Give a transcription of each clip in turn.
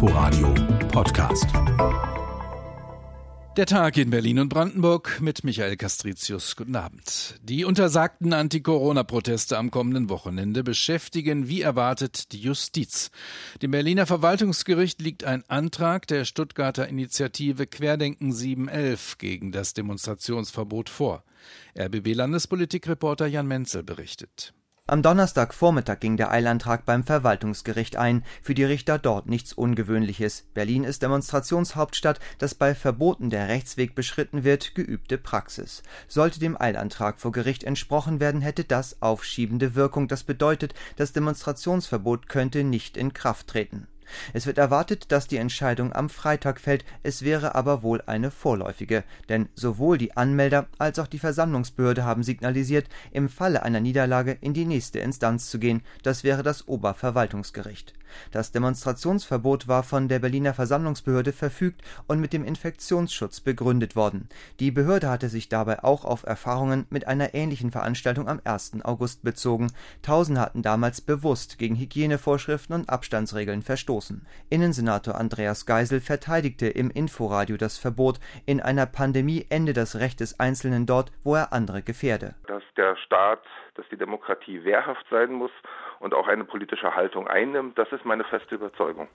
Inforadio Podcast. Der Tag in Berlin und Brandenburg mit Michael Castricius. Guten Abend. Die untersagten Anti-Corona-Proteste am kommenden Wochenende beschäftigen wie erwartet die Justiz. Dem Berliner Verwaltungsgericht liegt ein Antrag der Stuttgarter Initiative Querdenken 711 gegen das Demonstrationsverbot vor. RBB-Landespolitikreporter Jan Menzel berichtet. Am Donnerstagvormittag ging der Eilantrag beim Verwaltungsgericht ein. Für die Richter dort nichts Ungewöhnliches. Berlin ist Demonstrationshauptstadt, dass bei Verboten der Rechtsweg beschritten wird, geübte Praxis. Sollte dem Eilantrag vor Gericht entsprochen werden, hätte das aufschiebende Wirkung. Das bedeutet, das Demonstrationsverbot könnte nicht in Kraft treten. Es wird erwartet, dass die Entscheidung am Freitag fällt, es wäre aber wohl eine vorläufige, denn sowohl die Anmelder als auch die Versammlungsbehörde haben signalisiert, im Falle einer Niederlage in die nächste Instanz zu gehen, das wäre das Oberverwaltungsgericht. Das Demonstrationsverbot war von der Berliner Versammlungsbehörde verfügt und mit dem Infektionsschutz begründet worden. Die Behörde hatte sich dabei auch auf Erfahrungen mit einer ähnlichen Veranstaltung am 1. August bezogen. Tausende hatten damals bewusst gegen Hygienevorschriften und Abstandsregeln verstoßen verstoßen. Innensenator Andreas Geisel verteidigte im Inforadio das Verbot. In einer Pandemie ende das Recht des Einzelnen dort, wo er andere gefährde. Dass der Staat, dass die Demokratie wehrhaft sein muss und auch eine politische Haltung einnimmt, das ist meine feste Überzeugung.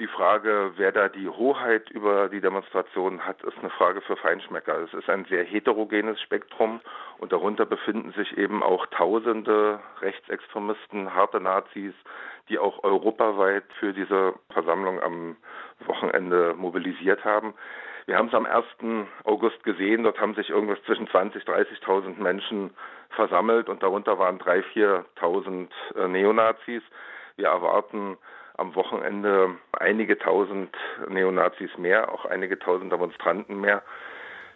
Die Frage, wer da die Hoheit über die Demonstration hat, ist eine Frage für Feinschmecker. Es ist ein sehr heterogenes Spektrum und darunter befinden sich eben auch tausende Rechtsextremisten, harte Nazis, die auch europaweit für diese Versammlung am Wochenende mobilisiert haben. Wir haben es am 1. August gesehen, dort haben sich irgendwas zwischen 20.000, 30.000 Menschen versammelt und darunter waren 3.000, 4.000 äh, Neonazis. Wir erwarten am Wochenende einige tausend Neonazis mehr, auch einige tausend Demonstranten mehr.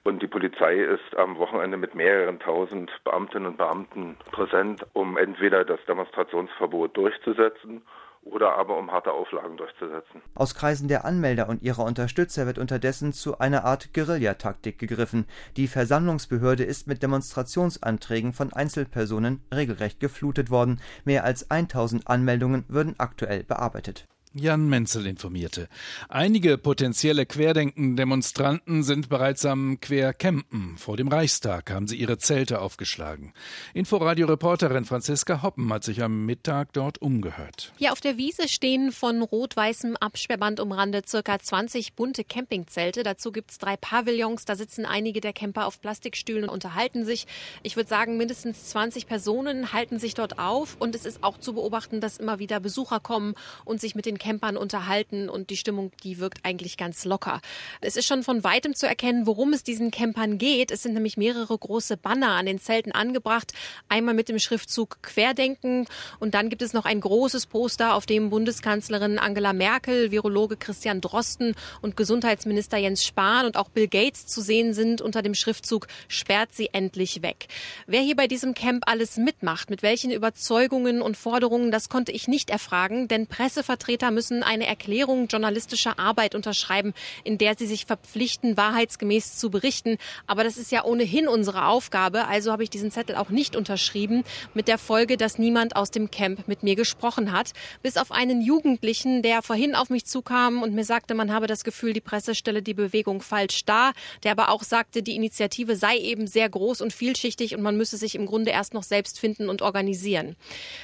Und die Polizei ist am Wochenende mit mehreren tausend Beamtinnen und Beamten präsent, um entweder das Demonstrationsverbot durchzusetzen oder aber um harte Auflagen durchzusetzen. Aus Kreisen der Anmelder und ihrer Unterstützer wird unterdessen zu einer Art Guerillataktik gegriffen. Die Versammlungsbehörde ist mit Demonstrationsanträgen von Einzelpersonen regelrecht geflutet worden. Mehr als 1000 Anmeldungen würden aktuell bearbeitet. Jan Menzel informierte. Einige potenzielle Querdenken-Demonstranten sind bereits am Quercampen. Vor dem Reichstag haben sie ihre Zelte aufgeschlagen. Inforadio-Reporterin Franziska Hoppen hat sich am Mittag dort umgehört. Hier auf der Wiese stehen von rot-weißem Absperrband umrandet circa 20 bunte Campingzelte. Dazu gibt es drei Pavillons. Da sitzen einige der Camper auf Plastikstühlen und unterhalten sich. Ich würde sagen, mindestens 20 Personen halten sich dort auf. Und es ist auch zu beobachten, dass immer wieder Besucher kommen und sich mit den Campern unterhalten und die Stimmung, die wirkt eigentlich ganz locker. Es ist schon von weitem zu erkennen, worum es diesen Campern geht. Es sind nämlich mehrere große Banner an den Zelten angebracht. Einmal mit dem Schriftzug Querdenken und dann gibt es noch ein großes Poster, auf dem Bundeskanzlerin Angela Merkel, Virologe Christian Drosten und Gesundheitsminister Jens Spahn und auch Bill Gates zu sehen sind unter dem Schriftzug Sperrt sie endlich weg. Wer hier bei diesem Camp alles mitmacht, mit welchen Überzeugungen und Forderungen, das konnte ich nicht erfragen, denn Pressevertreter müssen eine Erklärung journalistischer Arbeit unterschreiben, in der sie sich verpflichten, wahrheitsgemäß zu berichten. Aber das ist ja ohnehin unsere Aufgabe. Also habe ich diesen Zettel auch nicht unterschrieben, mit der Folge, dass niemand aus dem Camp mit mir gesprochen hat. Bis auf einen Jugendlichen, der vorhin auf mich zukam und mir sagte, man habe das Gefühl, die Presse stelle die Bewegung falsch dar, der aber auch sagte, die Initiative sei eben sehr groß und vielschichtig und man müsse sich im Grunde erst noch selbst finden und organisieren.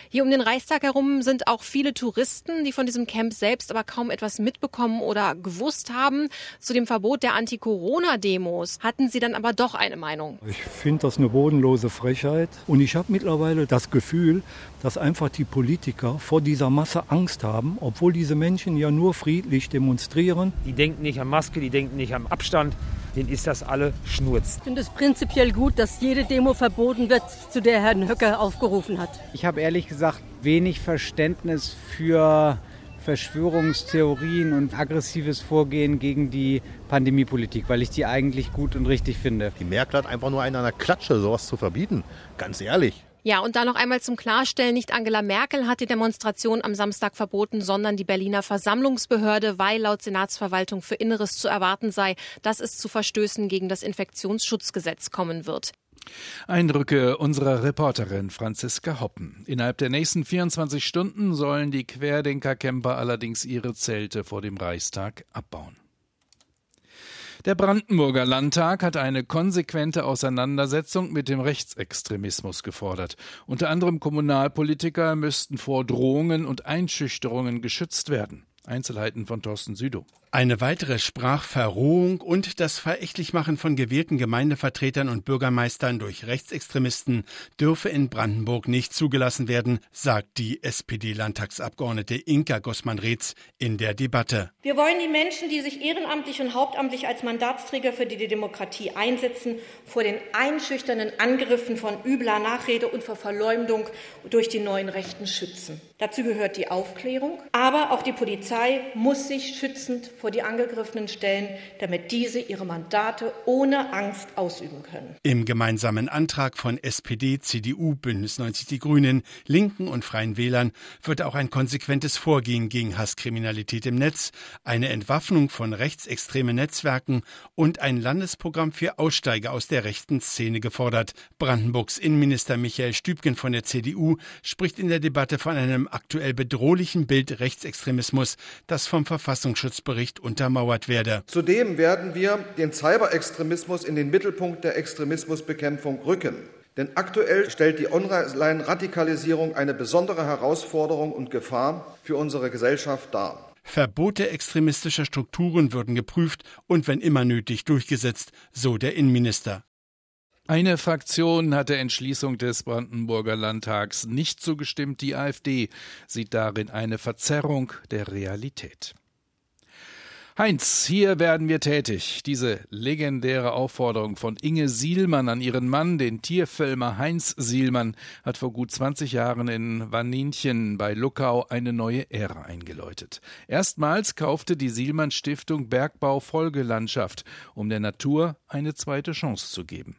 Hier um den Reichstag herum sind auch viele Touristen, die von diesem Camp Camp selbst aber kaum etwas mitbekommen oder gewusst haben. Zu dem Verbot der Anti-Corona-Demos hatten Sie dann aber doch eine Meinung. Ich finde das eine bodenlose Frechheit. Und ich habe mittlerweile das Gefühl, dass einfach die Politiker vor dieser Masse Angst haben, obwohl diese Menschen ja nur friedlich demonstrieren. Die denken nicht an Maske, die denken nicht am Abstand denen ist das alle Schnurz. Ich finde es prinzipiell gut, dass jede Demo verboten wird, zu der Herrn Höcker aufgerufen hat. Ich habe ehrlich gesagt wenig Verständnis für Verschwörungstheorien und aggressives Vorgehen gegen die Pandemiepolitik, weil ich die eigentlich gut und richtig finde. Die Merkel hat einfach nur einen an der Klatsche, sowas zu verbieten. Ganz ehrlich. Ja, und da noch einmal zum Klarstellen, nicht Angela Merkel hat die Demonstration am Samstag verboten, sondern die Berliner Versammlungsbehörde, weil laut Senatsverwaltung für Inneres zu erwarten sei, dass es zu Verstößen gegen das Infektionsschutzgesetz kommen wird. Eindrücke unserer Reporterin Franziska Hoppen. Innerhalb der nächsten 24 Stunden sollen die Querdenker-Camper allerdings ihre Zelte vor dem Reichstag abbauen. Der Brandenburger Landtag hat eine konsequente Auseinandersetzung mit dem Rechtsextremismus gefordert. Unter anderem Kommunalpolitiker müssten vor Drohungen und Einschüchterungen geschützt werden. Einzelheiten von Thorsten Südow. Eine weitere Sprachverrohung und das Verächtlichmachen von gewählten Gemeindevertretern und Bürgermeistern durch Rechtsextremisten dürfe in Brandenburg nicht zugelassen werden, sagt die SPD-Landtagsabgeordnete Inka Gossmann-Reetz in der Debatte. Wir wollen die Menschen, die sich ehrenamtlich und hauptamtlich als Mandatsträger für die Demokratie einsetzen, vor den einschüchternden Angriffen von übler Nachrede und vor Verleumdung durch die neuen Rechten schützen. Dazu gehört die Aufklärung, aber auch die Polizei muss sich schützend vor die Angegriffenen stellen, damit diese ihre Mandate ohne Angst ausüben können. Im gemeinsamen Antrag von SPD, CDU, Bündnis 90 Die Grünen, Linken und Freien Wählern wird auch ein konsequentes Vorgehen gegen Hasskriminalität im Netz, eine Entwaffnung von rechtsextremen Netzwerken und ein Landesprogramm für Aussteiger aus der rechten Szene gefordert. Brandenburgs Innenminister Michael Stübgen von der CDU spricht in der Debatte von einem aktuell bedrohlichen Bild Rechtsextremismus, das vom Verfassungsschutzbericht nicht untermauert werde. Zudem werden wir den Cyberextremismus in den Mittelpunkt der Extremismusbekämpfung rücken. Denn aktuell stellt die Online-Radikalisierung eine besondere Herausforderung und Gefahr für unsere Gesellschaft dar. Verbote extremistischer Strukturen würden geprüft und wenn immer nötig durchgesetzt, so der Innenminister. Eine Fraktion hat der Entschließung des Brandenburger Landtags nicht zugestimmt. Die AfD sieht darin eine Verzerrung der Realität. Heinz, hier werden wir tätig. Diese legendäre Aufforderung von Inge Sielmann an ihren Mann, den Tierfilmer Heinz Sielmann, hat vor gut 20 Jahren in Wanninchen bei Luckau eine neue Ära eingeläutet. Erstmals kaufte die Sielmann Stiftung Bergbau Folgelandschaft, um der Natur eine zweite Chance zu geben.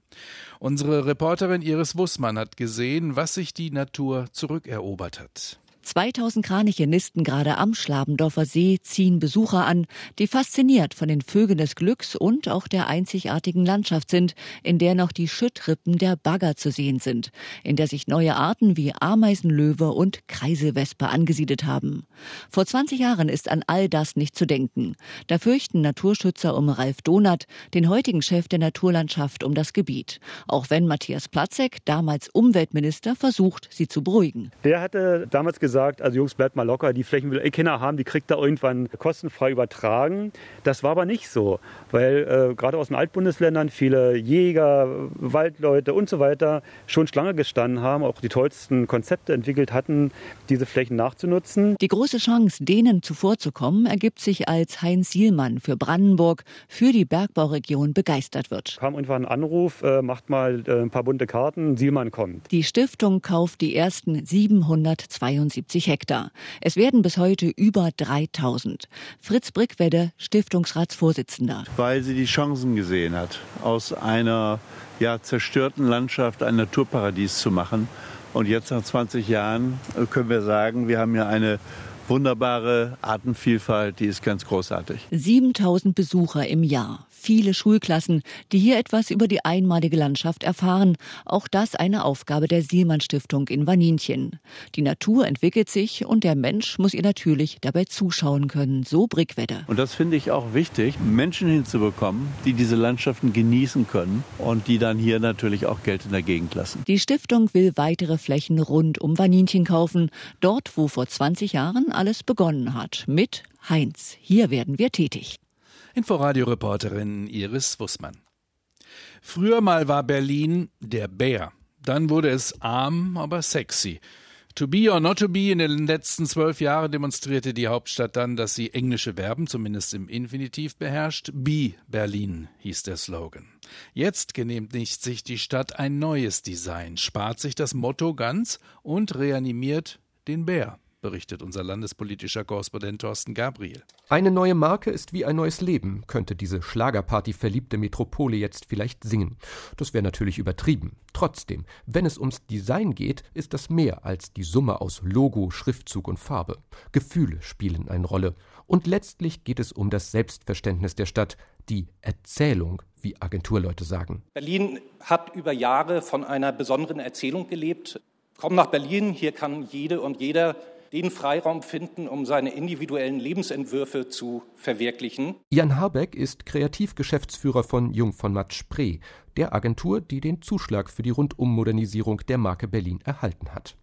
Unsere Reporterin Iris Wussmann hat gesehen, was sich die Natur zurückerobert hat. 2000 Kraniche nisten gerade am Schlabendorfer See, ziehen Besucher an, die fasziniert von den Vögeln des Glücks und auch der einzigartigen Landschaft sind, in der noch die Schüttrippen der Bagger zu sehen sind, in der sich neue Arten wie Ameisenlöwe und Kreiselwespe angesiedelt haben. Vor 20 Jahren ist an all das nicht zu denken. Da fürchten Naturschützer um Ralf Donath, den heutigen Chef der Naturlandschaft, um das Gebiet. Auch wenn Matthias Platzek, damals Umweltminister, versucht, sie zu beruhigen. Der hatte damals gesagt, gesagt, also Jungs, bleibt mal locker, die Flächen will eh keiner haben, die kriegt er irgendwann kostenfrei übertragen. Das war aber nicht so, weil äh, gerade aus den Altbundesländern viele Jäger, Waldleute und so weiter schon Schlange gestanden haben, auch die tollsten Konzepte entwickelt hatten, diese Flächen nachzunutzen. Die große Chance, denen zuvorzukommen, ergibt sich, als Heinz Sielmann für Brandenburg, für die Bergbauregion begeistert wird. Kam irgendwann ein Anruf, äh, macht mal äh, ein paar bunte Karten, Sielmann kommt. Die Stiftung kauft die ersten 772 70 Hektar. Es werden bis heute über 3000. Fritz Brickwedde, Stiftungsratsvorsitzender. Weil sie die Chancen gesehen hat, aus einer ja, zerstörten Landschaft ein Naturparadies zu machen. Und jetzt nach 20 Jahren äh, können wir sagen, wir haben ja eine wunderbare Artenvielfalt, die ist ganz großartig. 7000 Besucher im Jahr viele Schulklassen, die hier etwas über die einmalige Landschaft erfahren. Auch das eine Aufgabe der Sielmann Stiftung in Waninchen. Die Natur entwickelt sich und der Mensch muss ihr natürlich dabei zuschauen können, so Brickwedder. Und das finde ich auch wichtig, Menschen hinzubekommen, die diese Landschaften genießen können und die dann hier natürlich auch Geld in der Gegend lassen. Die Stiftung will weitere Flächen rund um Waninchen kaufen, dort wo vor 20 Jahren alles begonnen hat, mit Heinz. Hier werden wir tätig. Inforadio-Reporterin Iris Wussmann. Früher mal war Berlin der Bär. Dann wurde es arm, aber sexy. To be or not to be, in den letzten zwölf Jahren demonstrierte die Hauptstadt dann, dass sie englische Verben, zumindest im Infinitiv, beherrscht. Be Berlin hieß der Slogan. Jetzt genehmigt sich die Stadt ein neues Design, spart sich das Motto ganz und reanimiert den Bär. Berichtet unser landespolitischer Korrespondent Thorsten Gabriel. Eine neue Marke ist wie ein neues Leben, könnte diese Schlagerparty verliebte Metropole jetzt vielleicht singen. Das wäre natürlich übertrieben. Trotzdem, wenn es ums Design geht, ist das mehr als die Summe aus Logo, Schriftzug und Farbe. Gefühle spielen eine Rolle. Und letztlich geht es um das Selbstverständnis der Stadt, die Erzählung, wie Agenturleute sagen. Berlin hat über Jahre von einer besonderen Erzählung gelebt. Komm nach Berlin, hier kann jede und jeder den Freiraum finden, um seine individuellen Lebensentwürfe zu verwirklichen. Jan Habeck ist Kreativgeschäftsführer von Jung von Matt Spree, der Agentur, die den Zuschlag für die Rundummodernisierung der Marke Berlin erhalten hat.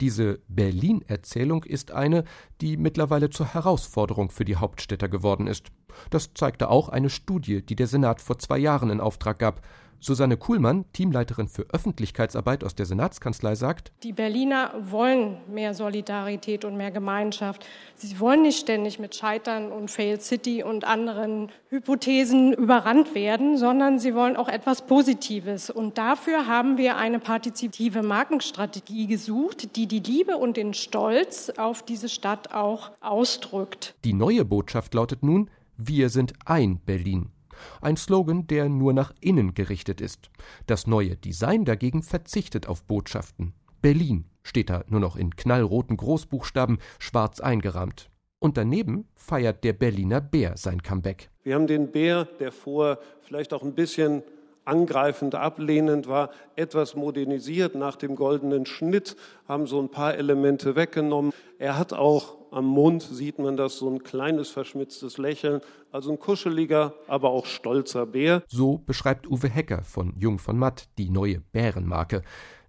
Diese Berlin-Erzählung ist eine, die mittlerweile zur Herausforderung für die Hauptstädter geworden ist. Das zeigte auch eine Studie, die der Senat vor zwei Jahren in Auftrag gab. Susanne Kuhlmann, Teamleiterin für Öffentlichkeitsarbeit aus der Senatskanzlei, sagt, Die Berliner wollen mehr Solidarität und mehr Gemeinschaft. Sie wollen nicht ständig mit Scheitern und Fail City und anderen Hypothesen überrannt werden, sondern sie wollen auch etwas Positives. Und dafür haben wir eine partizipative Markenstrategie gesucht, die die Liebe und den Stolz auf diese Stadt auch ausdrückt. Die neue Botschaft lautet nun, wir sind ein Berlin. Ein Slogan, der nur nach innen gerichtet ist. Das neue Design dagegen verzichtet auf Botschaften. Berlin steht da nur noch in knallroten Großbuchstaben schwarz eingerahmt. Und daneben feiert der Berliner Bär sein Comeback. Wir haben den Bär, der vor vielleicht auch ein bisschen angreifend, ablehnend war, etwas modernisiert nach dem goldenen Schnitt, haben so ein paar Elemente weggenommen. Er hat auch am Mund, sieht man das, so ein kleines verschmitztes Lächeln, also ein kuscheliger, aber auch stolzer Bär. So beschreibt Uwe Hecker von Jung von Matt die neue Bärenmarke.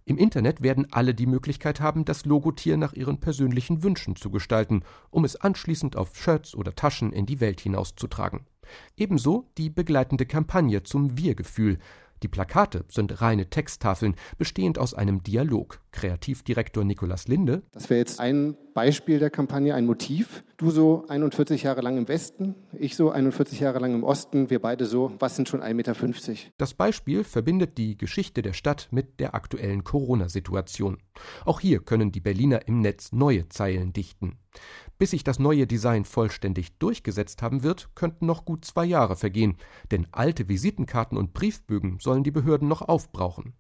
Im Internet werden alle die Möglichkeit haben, das Logotier nach ihren persönlichen Wünschen zu gestalten, um es anschließend auf Shirts oder Taschen in die Welt hinauszutragen. Ebenso die begleitende Kampagne zum Wir-Gefühl. Die Plakate sind reine Texttafeln, bestehend aus einem Dialog. Kreativdirektor Nikolaus Linde. Das wäre jetzt ein Beispiel der Kampagne, ein Motiv. Du so 41 Jahre lang im Westen, ich so 41 Jahre lang im Osten, wir beide so, was sind schon 1,50 Meter? Das Beispiel verbindet die Geschichte der Stadt mit der aktuellen Corona-Situation. Auch hier können die Berliner im Netz neue Zeilen dichten. Bis sich das neue Design vollständig durchgesetzt haben wird, könnten noch gut zwei Jahre vergehen, denn alte Visitenkarten und Briefbögen sollen die Behörden noch aufbrauchen.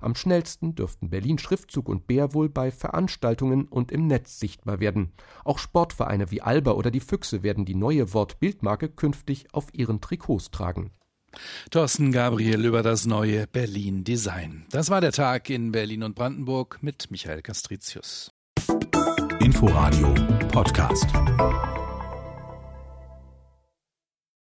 Am schnellsten dürften Berlin Schriftzug und Bär wohl bei Veranstaltungen und im Netz sichtbar werden. Auch Sportvereine wie Alba oder die Füchse werden die neue Wortbildmarke künftig auf ihren Trikots tragen. Thorsten Gabriel über das neue Berlin Design. Das war der Tag in Berlin und Brandenburg mit Michael Castricius. Inforadio Podcast.